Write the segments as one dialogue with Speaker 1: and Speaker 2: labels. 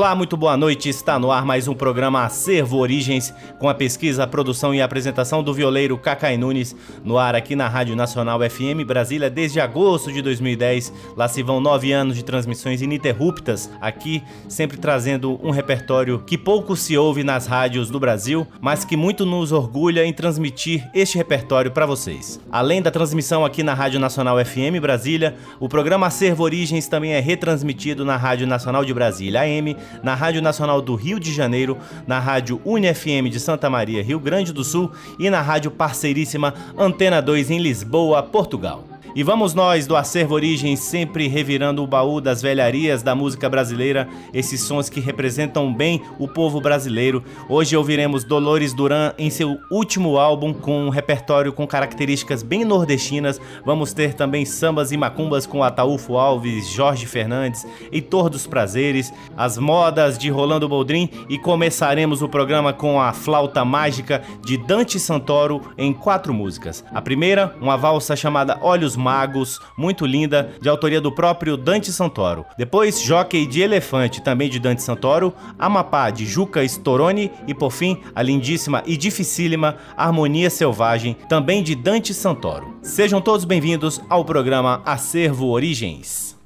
Speaker 1: Olá, muito boa noite. Está no ar mais um programa Acervo Origens, com a pesquisa, a produção e a apresentação do violeiro Cacai Nunes, no ar aqui na Rádio Nacional FM Brasília desde agosto de 2010. Lá se vão nove anos de transmissões ininterruptas, aqui sempre trazendo um repertório que pouco se ouve nas rádios do Brasil, mas que muito nos orgulha em transmitir este repertório para vocês. Além da transmissão aqui na Rádio Nacional FM Brasília, o programa Acervo Origens também é retransmitido na Rádio Nacional de Brasília AM na Rádio Nacional do Rio de Janeiro, na Rádio UniFM de Santa Maria, Rio Grande do Sul e na rádio parceiríssima Antena 2 em Lisboa, Portugal. E vamos nós do Acervo Origem sempre revirando o baú das velharias da música brasileira, esses sons que representam bem o povo brasileiro. Hoje ouviremos Dolores Duran em seu último álbum com um repertório com características bem nordestinas. Vamos ter também sambas e macumbas com Ataúfo Alves, Jorge Fernandes, Heitor dos Prazeres, as modas de Rolando Boldrin e começaremos o programa com a flauta mágica de Dante Santoro em quatro músicas. A primeira, uma valsa chamada Olhos Magos, muito linda, de autoria do próprio Dante Santoro. Depois, Jockey de Elefante, também de Dante Santoro, Amapá de Juca Storoni e por fim, a lindíssima e dificílima Harmonia Selvagem, também de Dante Santoro. Sejam todos bem-vindos ao programa Acervo Origens.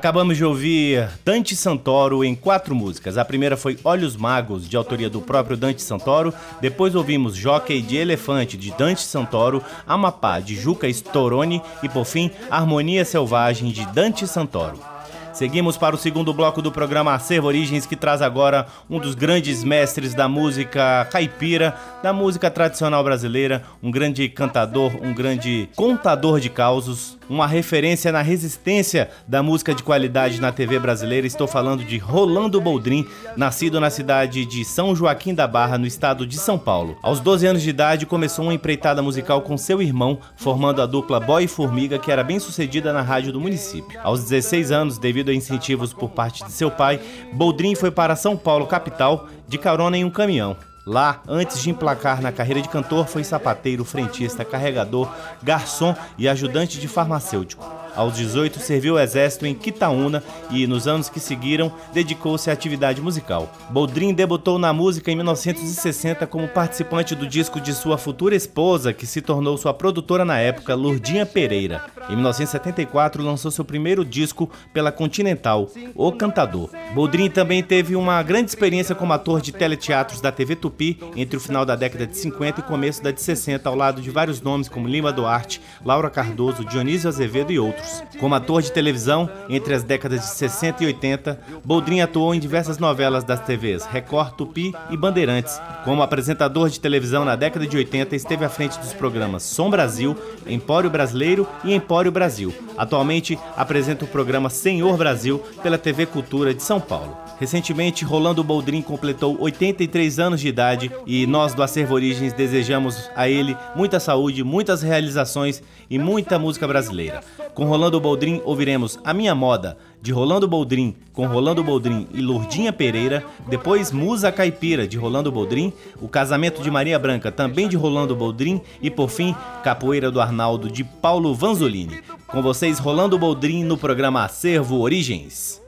Speaker 1: Acabamos de ouvir Dante Santoro em quatro músicas. A primeira foi Olhos Magos, de autoria do próprio Dante Santoro. Depois ouvimos Jockey de Elefante, de Dante Santoro. Amapá, de Juca Storoni. E por fim, Harmonia Selvagem, de Dante Santoro. Seguimos para o segundo bloco do programa Acervo Origens, que traz agora um dos grandes mestres da música caipira, da música tradicional brasileira, um grande cantador, um grande contador de causos, uma referência na resistência da música de qualidade na TV brasileira. Estou falando de Rolando Boldrin, nascido na cidade de São Joaquim da Barra, no estado de São Paulo. Aos 12 anos de idade, começou uma empreitada musical com seu irmão, formando a dupla Boy e Formiga, que era bem sucedida na rádio do município. Aos 16 anos, devido a incentivos por parte de seu pai, Boldrin foi para São Paulo, capital, de carona em um caminhão. Lá, antes de emplacar na carreira de cantor, foi sapateiro, frentista, carregador, garçom e ajudante de farmacêutico. Aos 18, serviu o exército em Quitaúna e, nos anos que seguiram, dedicou-se à atividade musical. Boldrin debutou na música em 1960 como participante do disco de sua futura esposa, que se tornou sua produtora na época, Lurdinha Pereira. Em 1974, lançou seu primeiro disco pela Continental, O Cantador. Boldrin também teve uma grande experiência como ator de teleteatros da TV Tupi entre o final da década de 50 e começo da de 60, ao lado de vários nomes como Lima Duarte, Laura Cardoso, Dionísio Azevedo e outros Como ator de televisão, entre as décadas de 60 e 80, Boldrin atuou em diversas novelas das TVs Record, Tupi e Bandeirantes. Como apresentador de televisão na década de 80, esteve à frente dos programas Som Brasil, Empório Brasileiro e Empório Brasil. Atualmente apresenta o programa Senhor Brasil pela TV Cultura de São Paulo. Recentemente, Rolando Boldrin completou 83 anos de idade e nós do Acervo Origens desejamos a ele muita saúde, muitas realizações e muita música brasileira. Com Rolando Boldrin ouviremos A Minha Moda, de Rolando Boldrin, com Rolando Boldrin e Lourdinha Pereira, depois Musa Caipira, de Rolando Boldrin, O Casamento de Maria Branca, também de Rolando Boldrin, e por fim, Capoeira do Arnaldo, de Paulo Vanzolini. Com vocês, Rolando Boldrin, no programa Acervo Origens.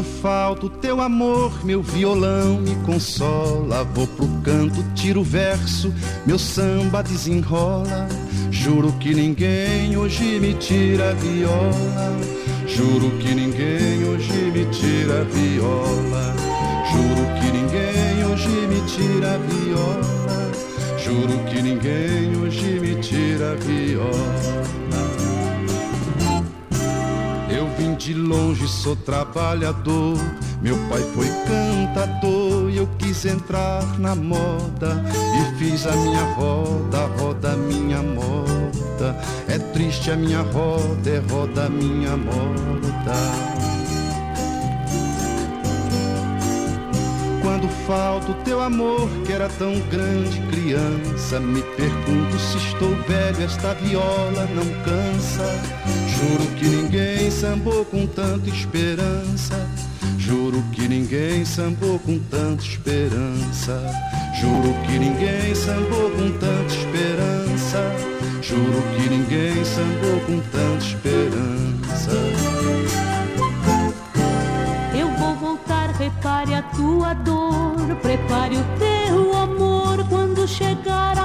Speaker 2: Quando falta o teu amor, meu violão me consola. Vou pro canto, tiro o verso, meu samba desenrola. Juro que ninguém hoje me tira a viola. Juro que ninguém hoje me tira a viola. Juro que ninguém hoje me tira a viola. Juro que ninguém hoje me tira a viola. De longe, sou trabalhador. Meu pai foi cantador e eu quis entrar na moda. E fiz a minha roda, roda minha moda. É triste a minha roda, é roda minha moda. Quando falta o teu amor, que era tão grande, criança, me pergunto se estou velho, esta viola não cansa. Juro que ninguém sambou com tanta esperança. Juro que ninguém sambou com tanta esperança. Juro que ninguém sambou com tanta esperança. Juro que ninguém sambou com tanta esperança.
Speaker 3: Prepare a tua dor, prepare o teu amor quando chegar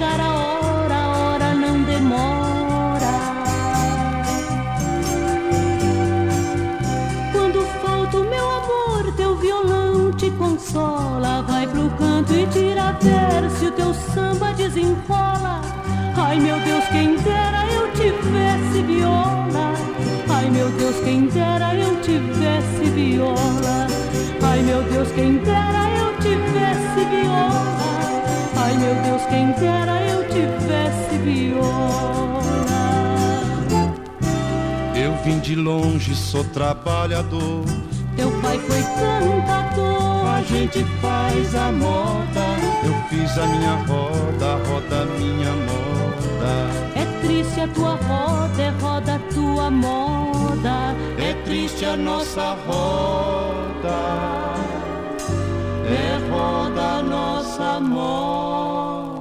Speaker 3: chegar a hora, a hora não demora. Quando falta o meu amor, teu violão te consola. Vai pro canto e tira verso, o teu samba desenrola. Ai meu Deus, quem dera eu tivesse viola. Ai meu Deus, quem dera eu tivesse viola. Ai meu Deus, quem dera eu tivesse viola. Meu Deus, quem dera eu tivesse viola.
Speaker 2: Eu vim de longe, sou trabalhador.
Speaker 3: Teu pai foi cantador.
Speaker 2: A gente faz a moda. Eu fiz a minha roda, roda minha moda.
Speaker 3: É triste a tua roda, é roda a tua moda.
Speaker 2: É triste a nossa roda, roda nossa moda.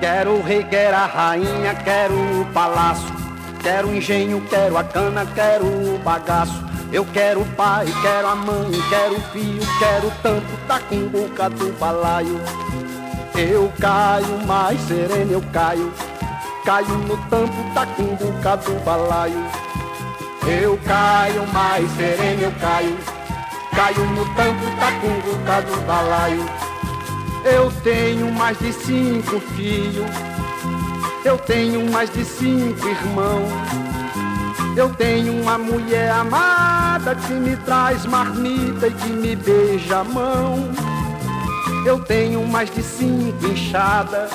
Speaker 4: Quero o rei, quero a rainha, quero o palácio. Quero o engenho, quero a cana, quero o bagaço. Eu quero o pai, quero a mãe, quero o filho, quero tanto da cumbuca do balaio. Eu caio, mais sereno eu caio. Caio no tampo da cumbuca do balaio. Eu caio, mais sereno eu caio. Caio no tampo da cumbuca do balaio. Eu tenho mais de cinco filhos, eu tenho mais de cinco irmãos. Eu tenho uma mulher amada que me traz marmita e que me beija a mão. Eu tenho mais de cinco enxadas,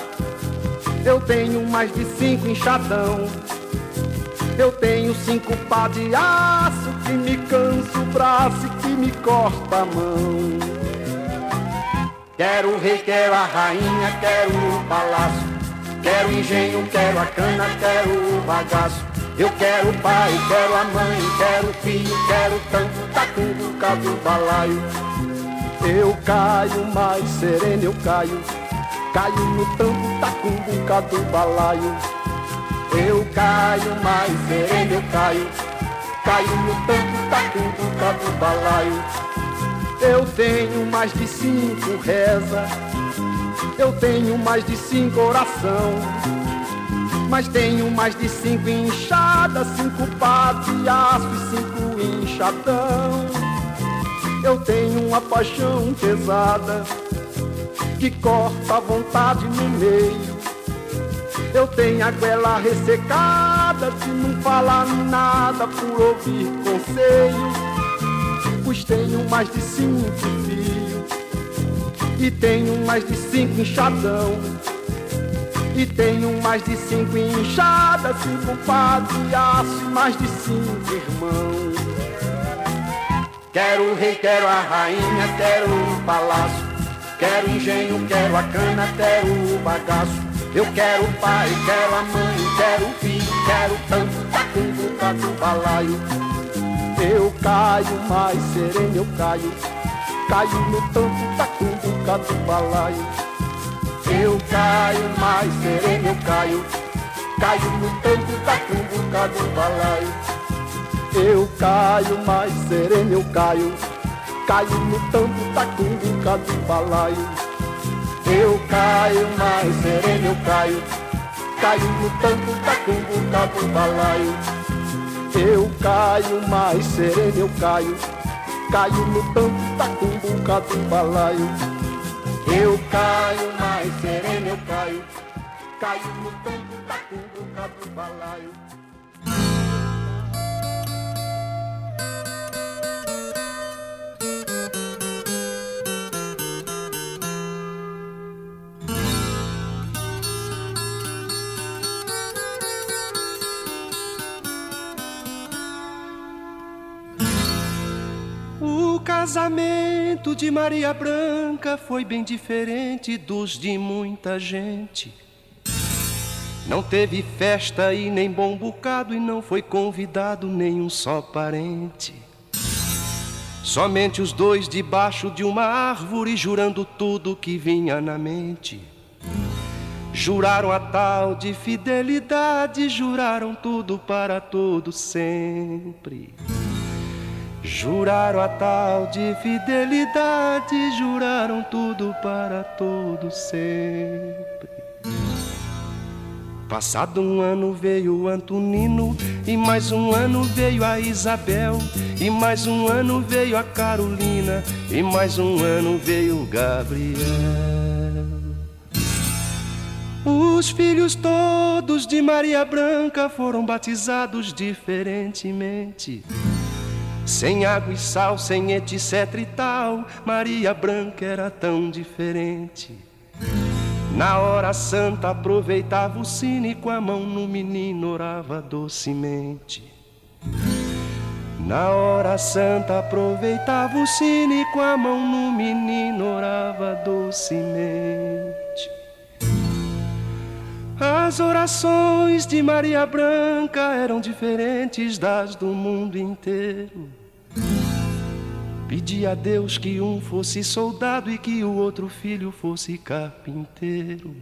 Speaker 4: eu tenho mais de cinco enxadão. Eu tenho cinco pá de aço que me cansa o braço e que me corta a mão. Quero o rei, quero a rainha, quero o palácio. Quero o engenho, quero a cana, quero o bagaço. Eu quero o pai, quero a mãe, quero o filho, quero tanto da cumbuca do balaio. Eu caio, mais sereno eu caio. Caio no tampo da cumbuca do balaio. Eu caio, mais sereno eu caio. Caio no tampo da cumbuca do balaio. Eu tenho mais de cinco reza, eu tenho mais de cinco oração, mas tenho mais de cinco enxadas, cinco pás de aço e cinco enxadão. Eu tenho uma paixão pesada que corta a vontade no meio. Eu tenho a goela ressecada de não falar nada por ouvir conselho pois tenho mais de cinco filhos e tenho mais de cinco enxadão e tenho mais de cinco enxadas, cinco pás de aço mais de cinco irmãos. Quero o rei, quero a rainha, quero o palácio, quero engenho, quero a cana, quero o bagaço. Eu quero o pai, quero a mãe, quero o filho, quero tanto tacumbuca do balaio. Eu caio, mais sereno eu caio, caio no tanto tacumbuca do balaio. Eu caio, mais sereno eu caio, caio no tanto tacumbuca do balaio. Eu caio, mais sereno eu caio, caio no tanto tacumbuca do balaio. Eu caio, mais sereno eu caio. Caio no tanto da cumbuca do balaio. Eu caio, mais sereno eu caio. Caio no tanto da cumbuca do balaio Eu caio, mais sereno eu caio. Caio no tanto da cumbuca do balaio
Speaker 2: casamento de Maria Branca foi bem diferente dos de muita gente. Não teve festa e nem bom bocado, e não foi convidado nenhum só parente. Somente os dois debaixo de uma árvore, jurando tudo que vinha na mente. Juraram a tal de fidelidade, juraram tudo para todo sempre. Juraram a tal de fidelidade, juraram tudo para todo sempre. Passado um ano veio Antonino, e mais um ano veio a Isabel, e mais um ano veio a Carolina, e mais um ano veio Gabriel. Os filhos todos de Maria Branca foram batizados diferentemente. Sem água e sal, sem etc e tal, Maria Branca era tão diferente. Na hora santa aproveitava o sino com a mão no menino orava docemente. Na hora santa aproveitava o sino com a mão no menino orava docemente. As orações de Maria Branca eram diferentes das do mundo inteiro. Pedi a Deus que um fosse soldado e que o outro filho fosse carpinteiro.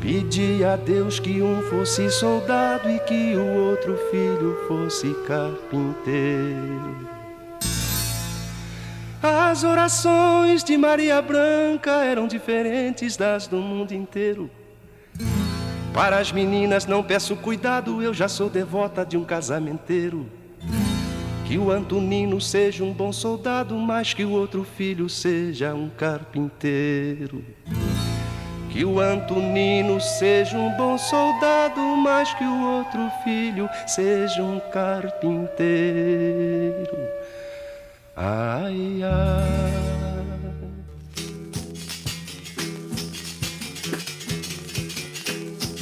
Speaker 2: Pedi a Deus que um fosse soldado e que o outro filho fosse carpinteiro. As orações de Maria Branca eram diferentes das do mundo inteiro. Para as meninas não peço cuidado, eu já sou devota de um casamenteiro. Que o Antonino seja um bom soldado, mas que o outro filho seja um carpinteiro. Que o Antonino seja um bom soldado, mas que o outro filho seja um carpinteiro. Ai, ai.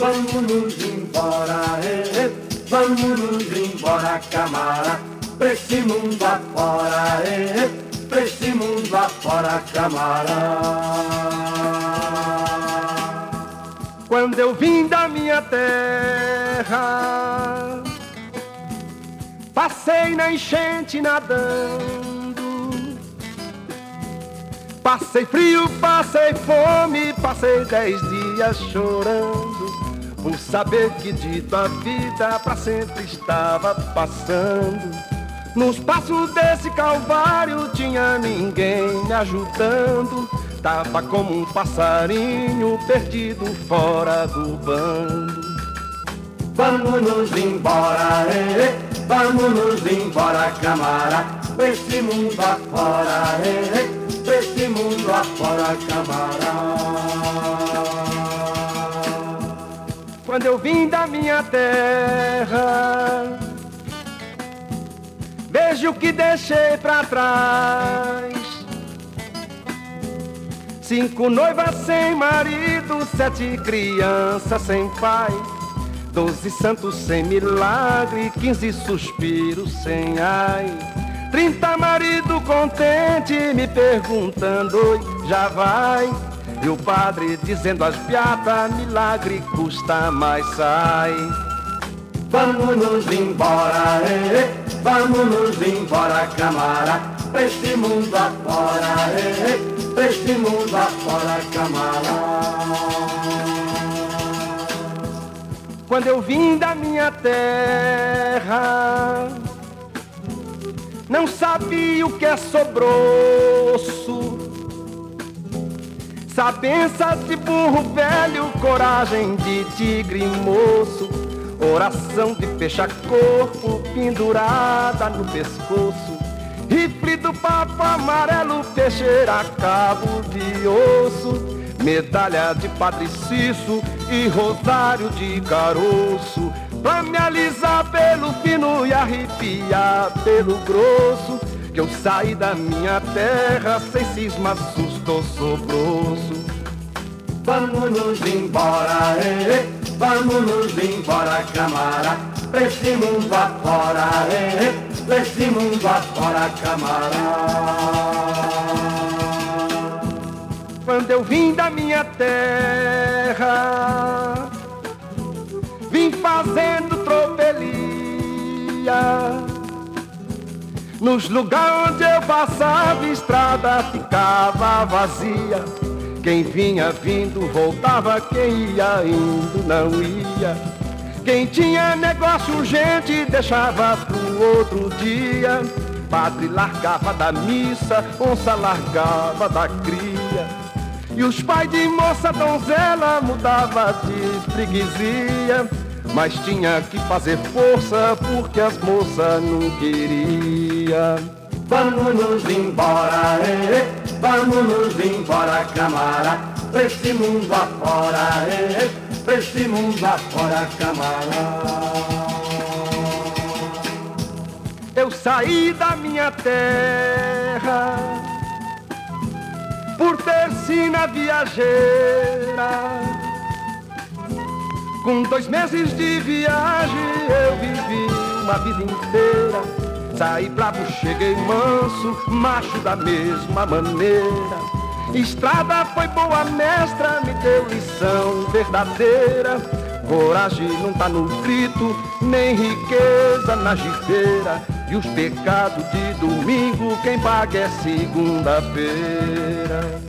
Speaker 4: Vamos embora, eh, eh. vamos embora, camara, pra esse mundo afora, pra esse mundo afora, camara.
Speaker 2: Quando eu vim da minha terra, passei na enchente nadando. Passei frio, passei fome, passei dez dias chorando. Por saber que dito a vida para sempre estava passando. Nos passos desse calvário tinha ninguém me ajudando. Tava como um passarinho perdido fora do bando.
Speaker 4: Vamos nos embora, eh, vamos nos embora, camara, pra esse mundo afora, eh, pra esse mundo afora, camara.
Speaker 2: Quando eu vim da minha terra, vejo o que deixei pra trás. Cinco noivas sem marido, sete crianças sem pai, doze santos sem milagre, quinze suspiros sem ai. Trinta marido contente me perguntando, já vai?
Speaker 4: E o padre dizendo as piadas, milagre custa, mas sai. Vamos nos embora, eh, eh. vamos nos embora, camara, pra este mundo afora, eh, eh. pra este mundo afora, camara. Quando eu vim da minha terra, não sabia o que é sobroço. Sabença de burro velho, coragem de tigre moço, oração de fecha-corpo pendurada no pescoço, rifle do papo amarelo, peixeira cabo de osso. Medalha de Padre e rosário de caroço, pra me alisar pelo fino e arrepiar pelo grosso, que eu saí da minha terra sem cisma, sobroço. Vamos nos embora, eh, vamos nos embora, camara, pra mundo afora, eh, pra esse mundo afora, camara quando eu vim da minha terra, vim fazendo tropelia. Nos lugares onde eu passava, estrada ficava vazia. Quem vinha vindo voltava, quem ia indo não ia. Quem tinha negócio urgente deixava pro outro dia. Padre largava da missa, onça largava da cria. E os pais de moça donzela mudava de freguesia Mas tinha que fazer força porque as moças não queria. Vamos nos embora, eh, vamos nos embora, camara. Pra esse mundo afora, eh, pra esse mundo afora, camara. Eu saí da minha terra por ter sina viajeira. Com dois meses de viagem eu vivi uma vida inteira. Saí bravo, cheguei manso, macho da mesma maneira. Estrada foi boa mestra, me deu lição verdadeira. Coragem não tá no grito, nem riqueza na gibeira. E os pecados de domingo quem paga é segunda-feira.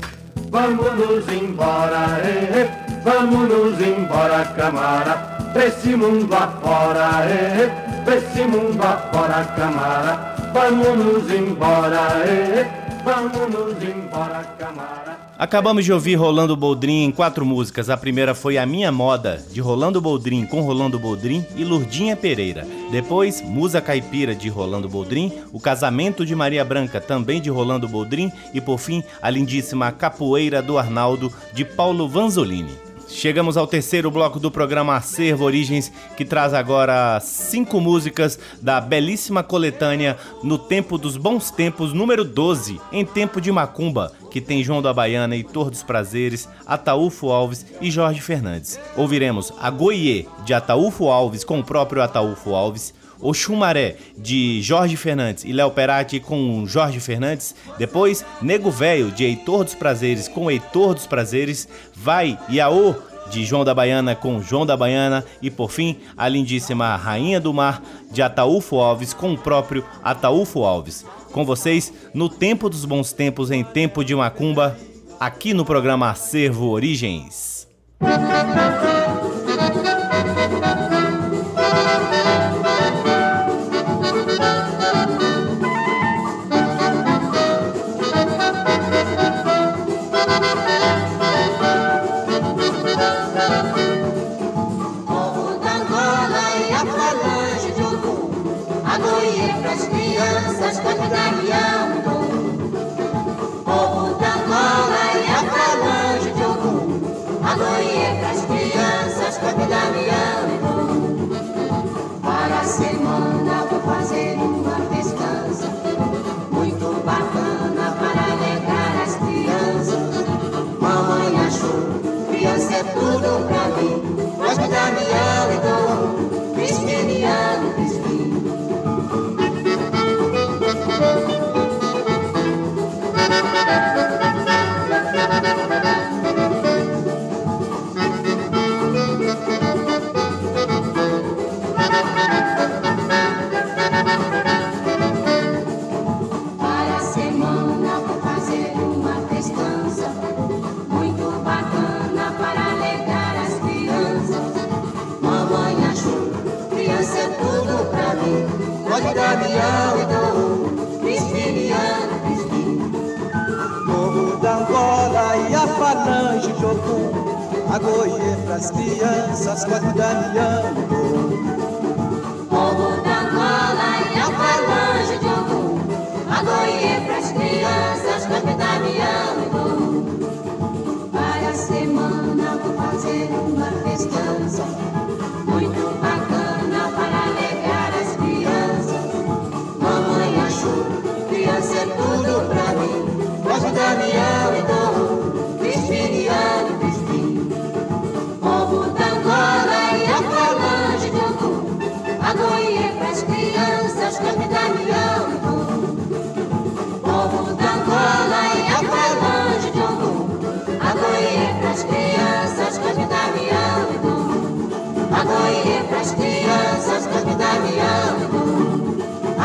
Speaker 4: Vamos nos embora, eh, vamos nos embora, camara, pra esse mundo afora, eh, pra esse mundo afora, camara. Vamos nos embora, eh, vamos nos embora, camara.
Speaker 1: Acabamos de ouvir Rolando Boldrin em quatro músicas. A primeira foi A Minha Moda, de Rolando Boldrin com Rolando Boldrin e Lurdinha Pereira. Depois, Musa Caipira, de Rolando Boldrin, O Casamento de Maria Branca, também de Rolando Boldrin e, por fim, a lindíssima Capoeira do Arnaldo, de Paulo Vanzolini. Chegamos ao terceiro bloco do programa Acervo Origens, que traz agora cinco músicas da belíssima coletânea No Tempo dos Bons Tempos, número 12, em Tempo de Macumba, que tem João da Baiana, Heitor dos Prazeres, Ataúfo Alves e Jorge Fernandes. Ouviremos A Goiê, de Ataúfo Alves com o próprio Ataúfo Alves, o Chumaré, de Jorge Fernandes e Léo Perati com Jorge Fernandes. Depois, Nego Velho, de Heitor dos Prazeres com Heitor dos Prazeres. Vai Iaô, de João da Baiana com João da Baiana. E por fim, a lindíssima Rainha do Mar, de Ataúfo Alves com o próprio Ataúfo Alves. Com vocês, no tempo dos bons tempos, em tempo de macumba, aqui no programa Acervo Origens.
Speaker 5: Thank you. Pode dar Damião e
Speaker 6: Morro, então. Cristiniano, Cristino. Morro da Angola e a Falange de Ogum. A Goiê pras crianças, pode dar Damião e Morro.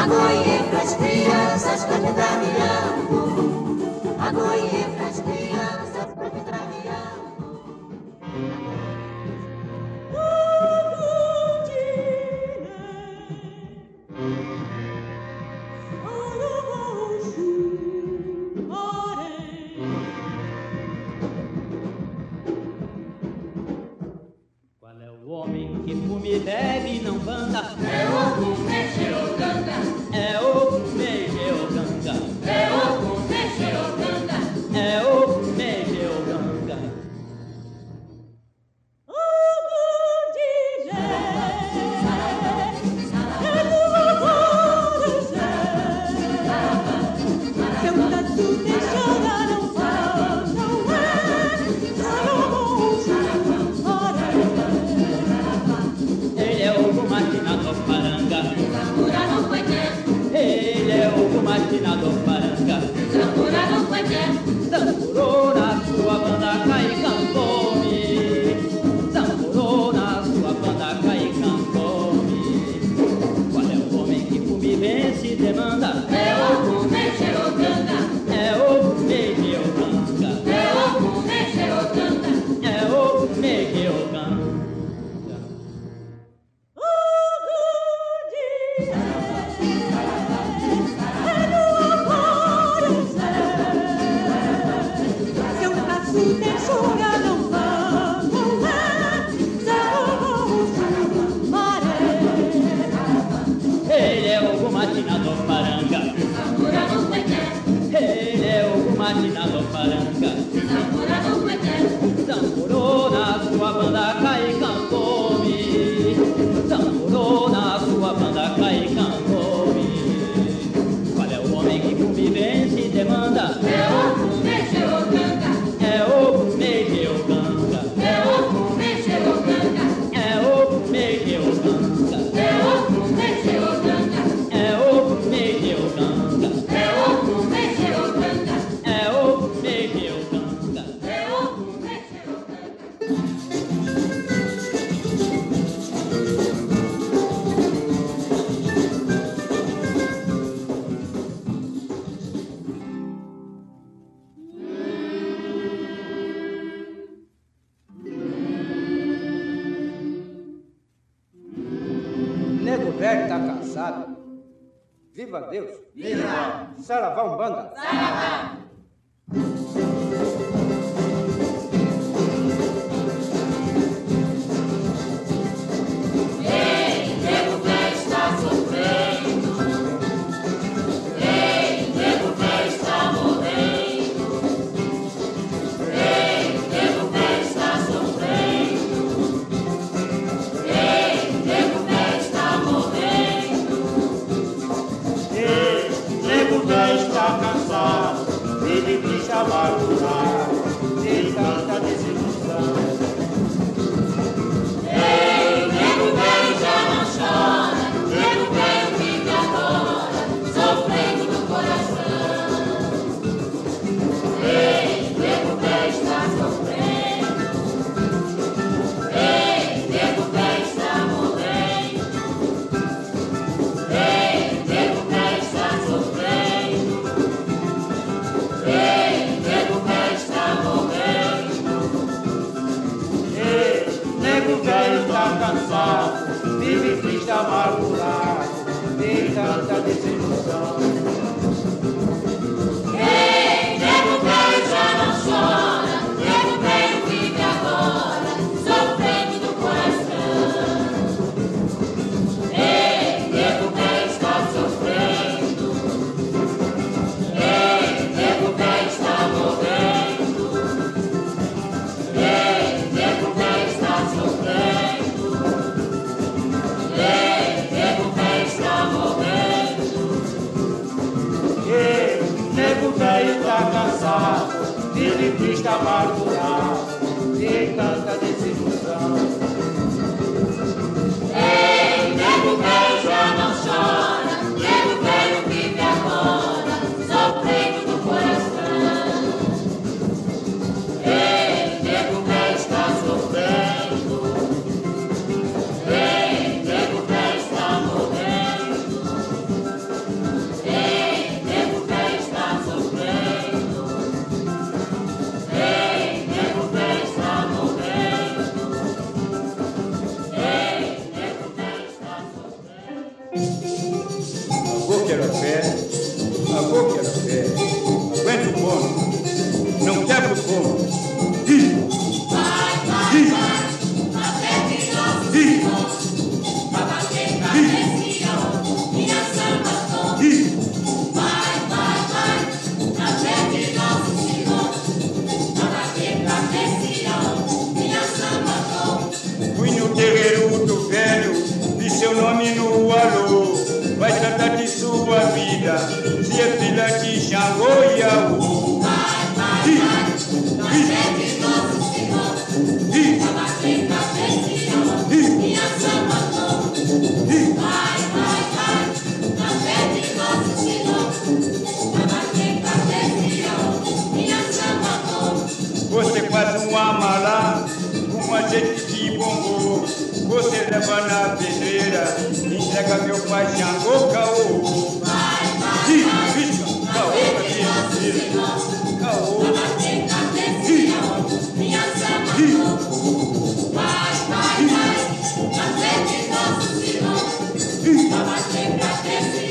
Speaker 6: Agoie pras crianças cantar e amo. Agoie as crianças.
Speaker 5: 下一
Speaker 7: 个。As desse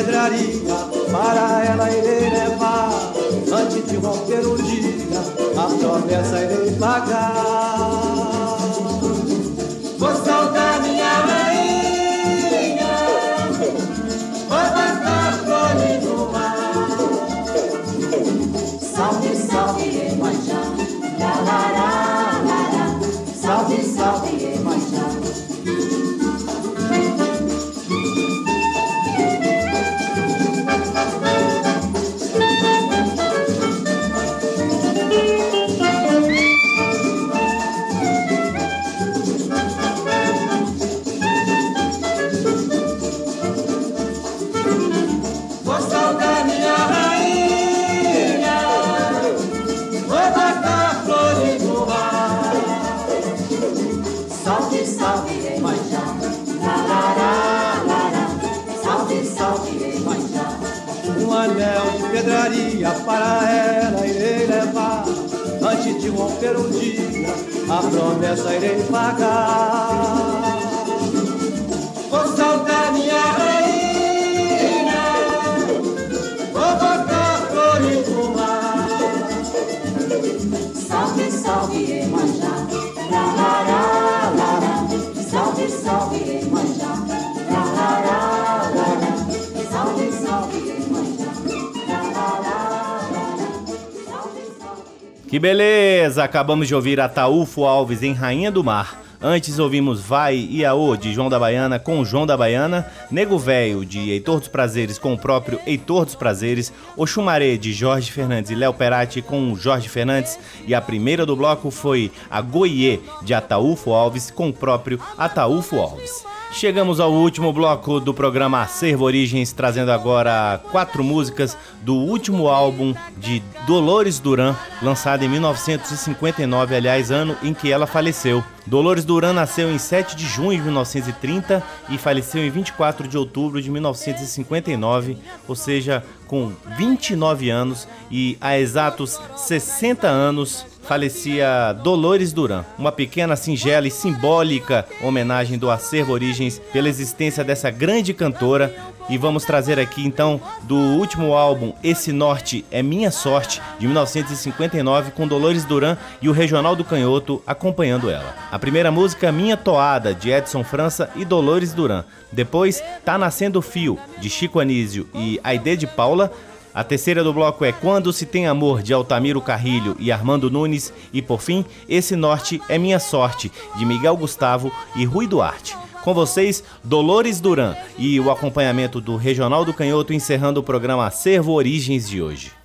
Speaker 7: pedraria, para ela irei levar. Antes de romper o dia, a promessa irei pagar. Antes de romper o dia, a promessa irei pagar.
Speaker 1: Que beleza! Acabamos de ouvir Ataúfo Alves em Rainha do Mar. Antes ouvimos Vai e Aô de João da Baiana com João da Baiana, Nego Velho de Heitor dos Prazeres com o próprio Heitor dos Prazeres, Oxumaré de Jorge Fernandes e Léo Perati com Jorge Fernandes e a primeira do bloco foi a Goiê de Ataúfo Alves com o próprio Ataúfo Alves. Chegamos ao último bloco do programa Acervo Origens, trazendo agora quatro músicas do último álbum de Dolores Duran, lançado em 1959, aliás, ano em que ela faleceu. Dolores Duran nasceu em 7 de junho de 1930 e faleceu em 24 de outubro de 1959, ou seja, com 29 anos e há exatos 60 anos falecia Dolores Duran, uma pequena, singela e simbólica homenagem do Acervo Origens pela existência dessa grande cantora. E vamos trazer aqui então do último álbum Esse Norte é Minha Sorte, de 1959, com Dolores Duran e o Regional do Canhoto acompanhando ela. A primeira música Minha Toada, de Edson França e Dolores Duran. Depois Tá Nascendo Fio, de Chico Anísio e Aide de Paula. A terceira do bloco é Quando Se Tem Amor, de Altamiro Carrilho e Armando Nunes. E por fim, Esse Norte é Minha Sorte, de Miguel Gustavo e Rui Duarte. Com vocês, Dolores Duran e o acompanhamento do Regional do Canhoto encerrando o programa Acervo Origens de hoje.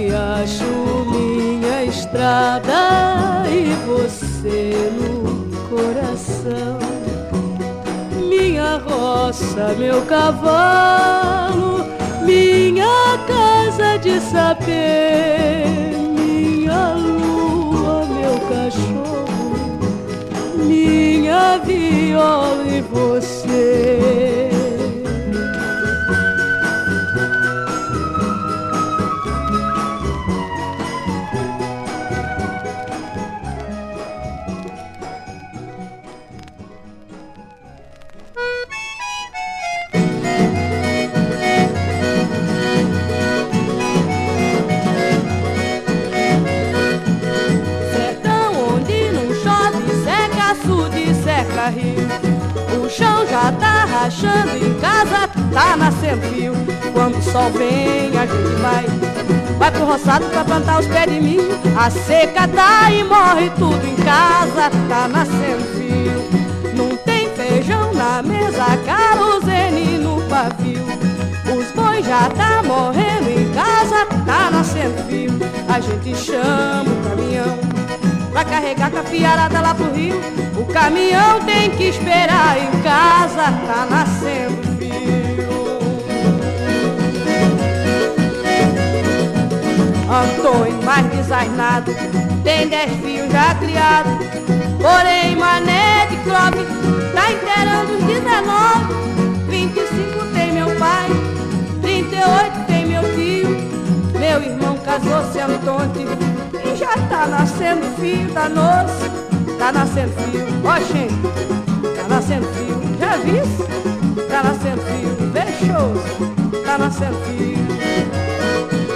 Speaker 8: Riacho, minha estrada e você no coração. Minha roça, meu cavalo, minha casa de sapê, minha lua, meu cachorro minha viola e você. Já tá rachando, em casa tá nascendo fio. Quando o sol vem, a gente vai, vai pro roçado pra plantar os pés de milho. A seca tá e morre tudo em casa, tá nascendo fio. Não tem feijão na mesa, carosene no pavio.
Speaker 9: já tá morrendo em casa, tá nascendo fio. A gente chama o caminhão pra carregar cafiarada lá pro rio. Caminhão tem que esperar em casa, tá nascendo fio. Antônio mais desainado, tem dez fios já criados. Porém, mané de crobe, tá inteirando os 19. 25 tem meu pai, 38 tem meu tio. Meu irmão casou-se Antônio e já tá nascendo filho da noce. Tá nascendo filho, ó gente, tá nascendo filho. Já viu? Tá nascendo filho, deixou, tá nascendo filho.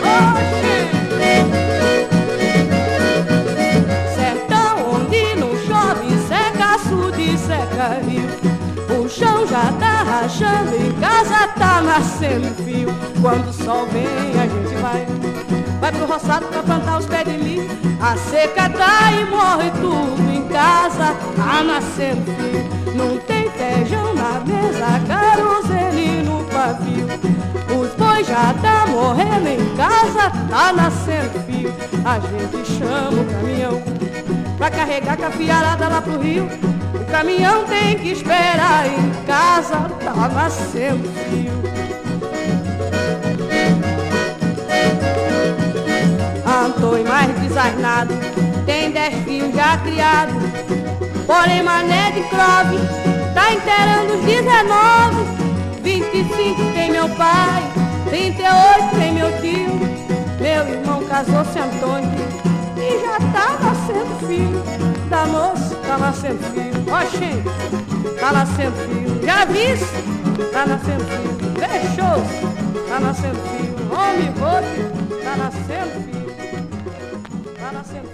Speaker 9: Ó gente. Sertão onde não chove, seca açude, seca rio. O chão já tá rachando, em casa tá nascendo fio. Quando o sol vem, a gente vai, vai pro roçado pra plantar os pés de milho. A seca tá e morre tudo, em casa tá nascendo fio. Não tem feijão na mesa, caruzene no pavio. Os bois já tá morrendo, em casa tá nascendo fio. A gente chama o caminhão pra carregar cafiarada lá pro rio caminhão tem que esperar em casa, tá nascendo frio. Antônio mais desainado, tem dez filhos já criados. Porém, mané de crove, tá inteirando os 19. 25 tem meu pai, 38 tem meu tio. Meu irmão casou-se Antônio e já tá nascendo filho da moça tá nascendo filho. Oxê, tá nascendo filho. Já viste? Tá nascendo filho. Fechou, tá nascendo filho. Homem, roto, tá nascendo filho. Filho.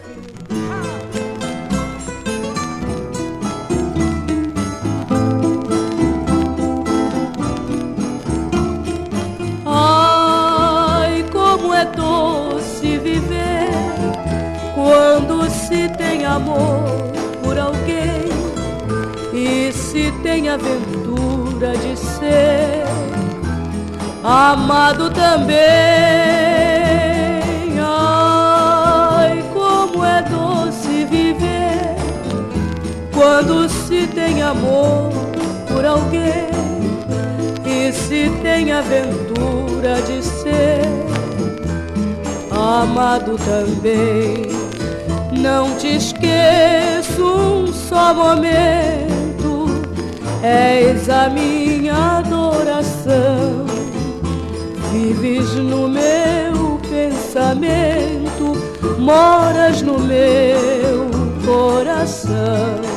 Speaker 8: Ai, como é doce viver quando se tem amor por alguém e se tem aventura de ser amado também. Se tem amor por alguém e se tem aventura de ser amado também. Não te esqueço um só momento, és a minha adoração. Vives no meu pensamento, moras no meu coração.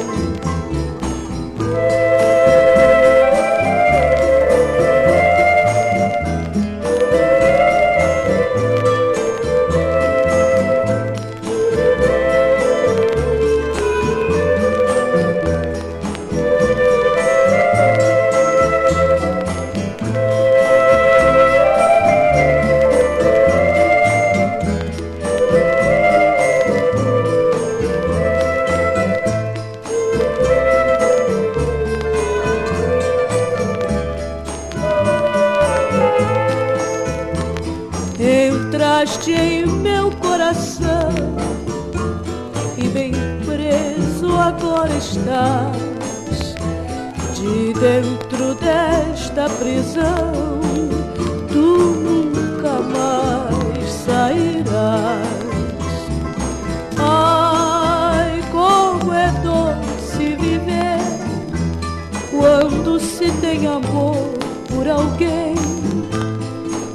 Speaker 8: Se tem amor por alguém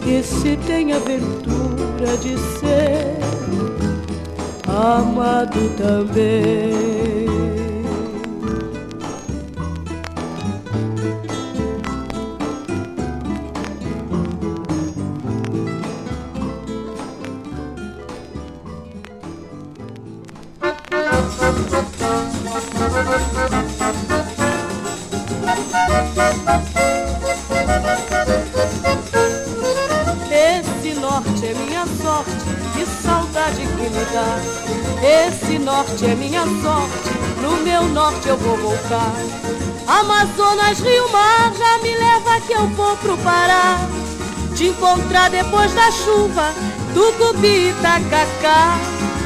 Speaker 8: e se tem aventura de ser amado também.
Speaker 9: Esse norte é minha sorte, no meu norte eu vou voltar. Amazonas, Rio Mar, já me leva que eu vou pro Pará.
Speaker 10: te encontrar depois da chuva, tucubi e tacacá.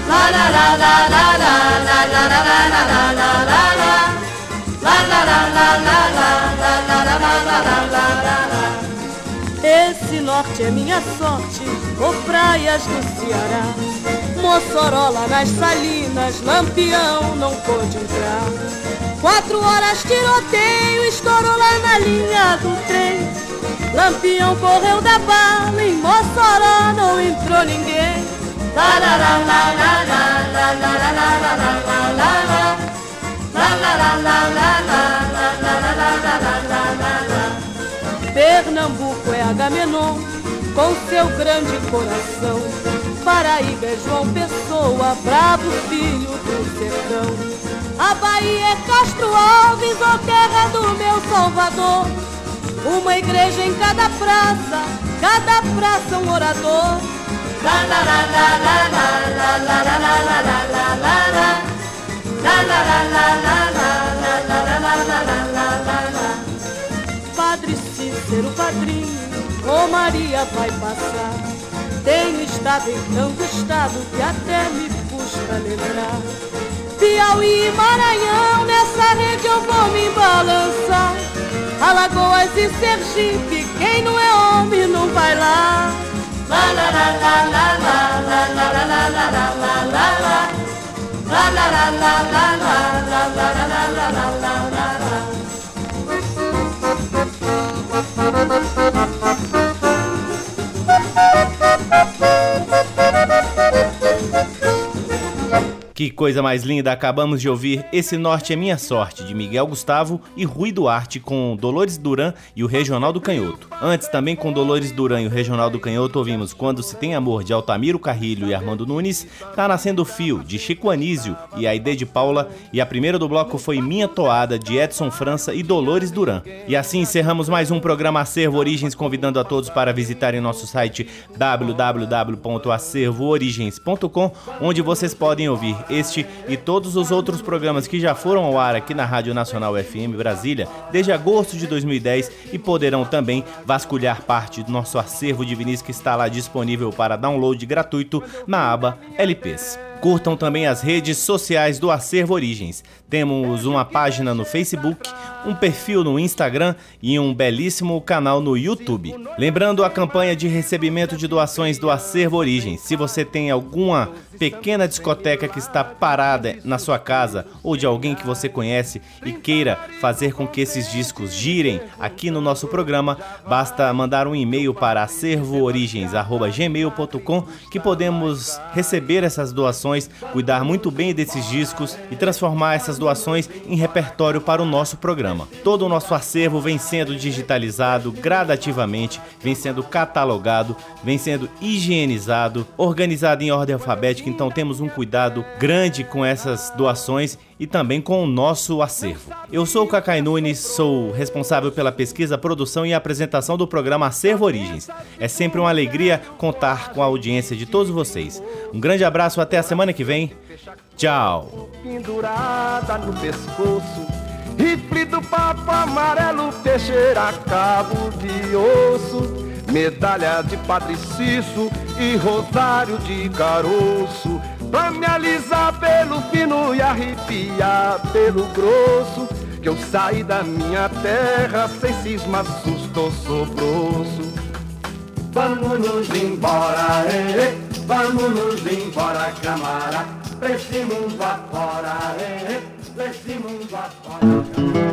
Speaker 10: La la la la la la la la la la la la la la la La la la la la la la la la la la la la la Esse norte é minha sorte, ou praias do Ceará Mossoró nas salinas, Lampião não pôde entrar Quatro horas tiroteio, estourou lá na linha do trem Lampião correu da bala, em Mossoró não entrou ninguém Pernambuco é Agamenon com seu grande coração. Paraíba é João Pessoa, bravo filho do sertão. A Bahia é Castro Alves, ó terra do meu Salvador. Uma igreja em cada praça, cada praça um orador. La la la la la la la la la la la la la la Padre Cícero, padrinho, ô Maria vai passar. Tenho estado em tanto estado que até me custa lembrar. Piauí e Maranhão, nessa rede eu vou me balançar. Alagoas e Sergipe, quem não é homem não vai lá. La la la la la la la la la la la la la la La la la la la la la la la la la
Speaker 1: Que coisa mais linda! Acabamos de ouvir Esse Norte é Minha Sorte, de Miguel Gustavo e Rui Duarte, com Dolores Duran e o Regional do Canhoto. Antes, também com Dolores Duran e o Regional do Canhoto, ouvimos Quando Se Tem Amor, de Altamiro Carrilho e Armando Nunes, Tá Nascendo Fio, de Chico Anísio e Aide de Paula, e a primeira do bloco foi Minha Toada, de Edson França e Dolores Duran. E assim encerramos mais um programa Acervo Origens, convidando a todos para visitarem nosso site www.acervoorigens.com, onde vocês podem ouvir este e todos os outros programas que já foram ao ar aqui na Rádio Nacional FM Brasília desde agosto de 2010 e poderão também vasculhar parte do nosso acervo de vinis que está lá disponível para download gratuito na aba LPs. Curtam também as redes sociais do Acervo Origens. Temos uma página no Facebook, um perfil no Instagram e um belíssimo canal no YouTube. Lembrando a campanha de recebimento de doações do Acervo Origens. Se você tem alguma pequena discoteca que está parada na sua casa ou de alguém que você conhece e queira fazer com que esses discos girem aqui no nosso programa, basta mandar um e-mail para acervoorigens@gmail.com que podemos receber essas doações, cuidar muito bem desses discos e transformar essas doações em repertório para o nosso programa. Todo o nosso acervo vem sendo digitalizado gradativamente, vem sendo catalogado, vem sendo higienizado, organizado em ordem alfabética então temos um cuidado grande com essas doações e também com o nosso acervo. Eu sou o Cacai Nunes, sou responsável pela pesquisa, produção e apresentação do programa Acervo Origens. É sempre uma alegria contar com a audiência de todos vocês. Um grande abraço, até a semana que vem. Tchau.
Speaker 4: Pendurada no pescoço, rifle do papo amarelo, cabo de osso medalha de Padre Cício e rosário de caroço, pra me alisar pelo fino e arrepiar pelo grosso, que eu saí da minha terra sem cisma, susto, sobroço. Vamos nos embora, eh, vamos nos embora, camarada, pra esse mundo afora, eh, pra esse mundo afora.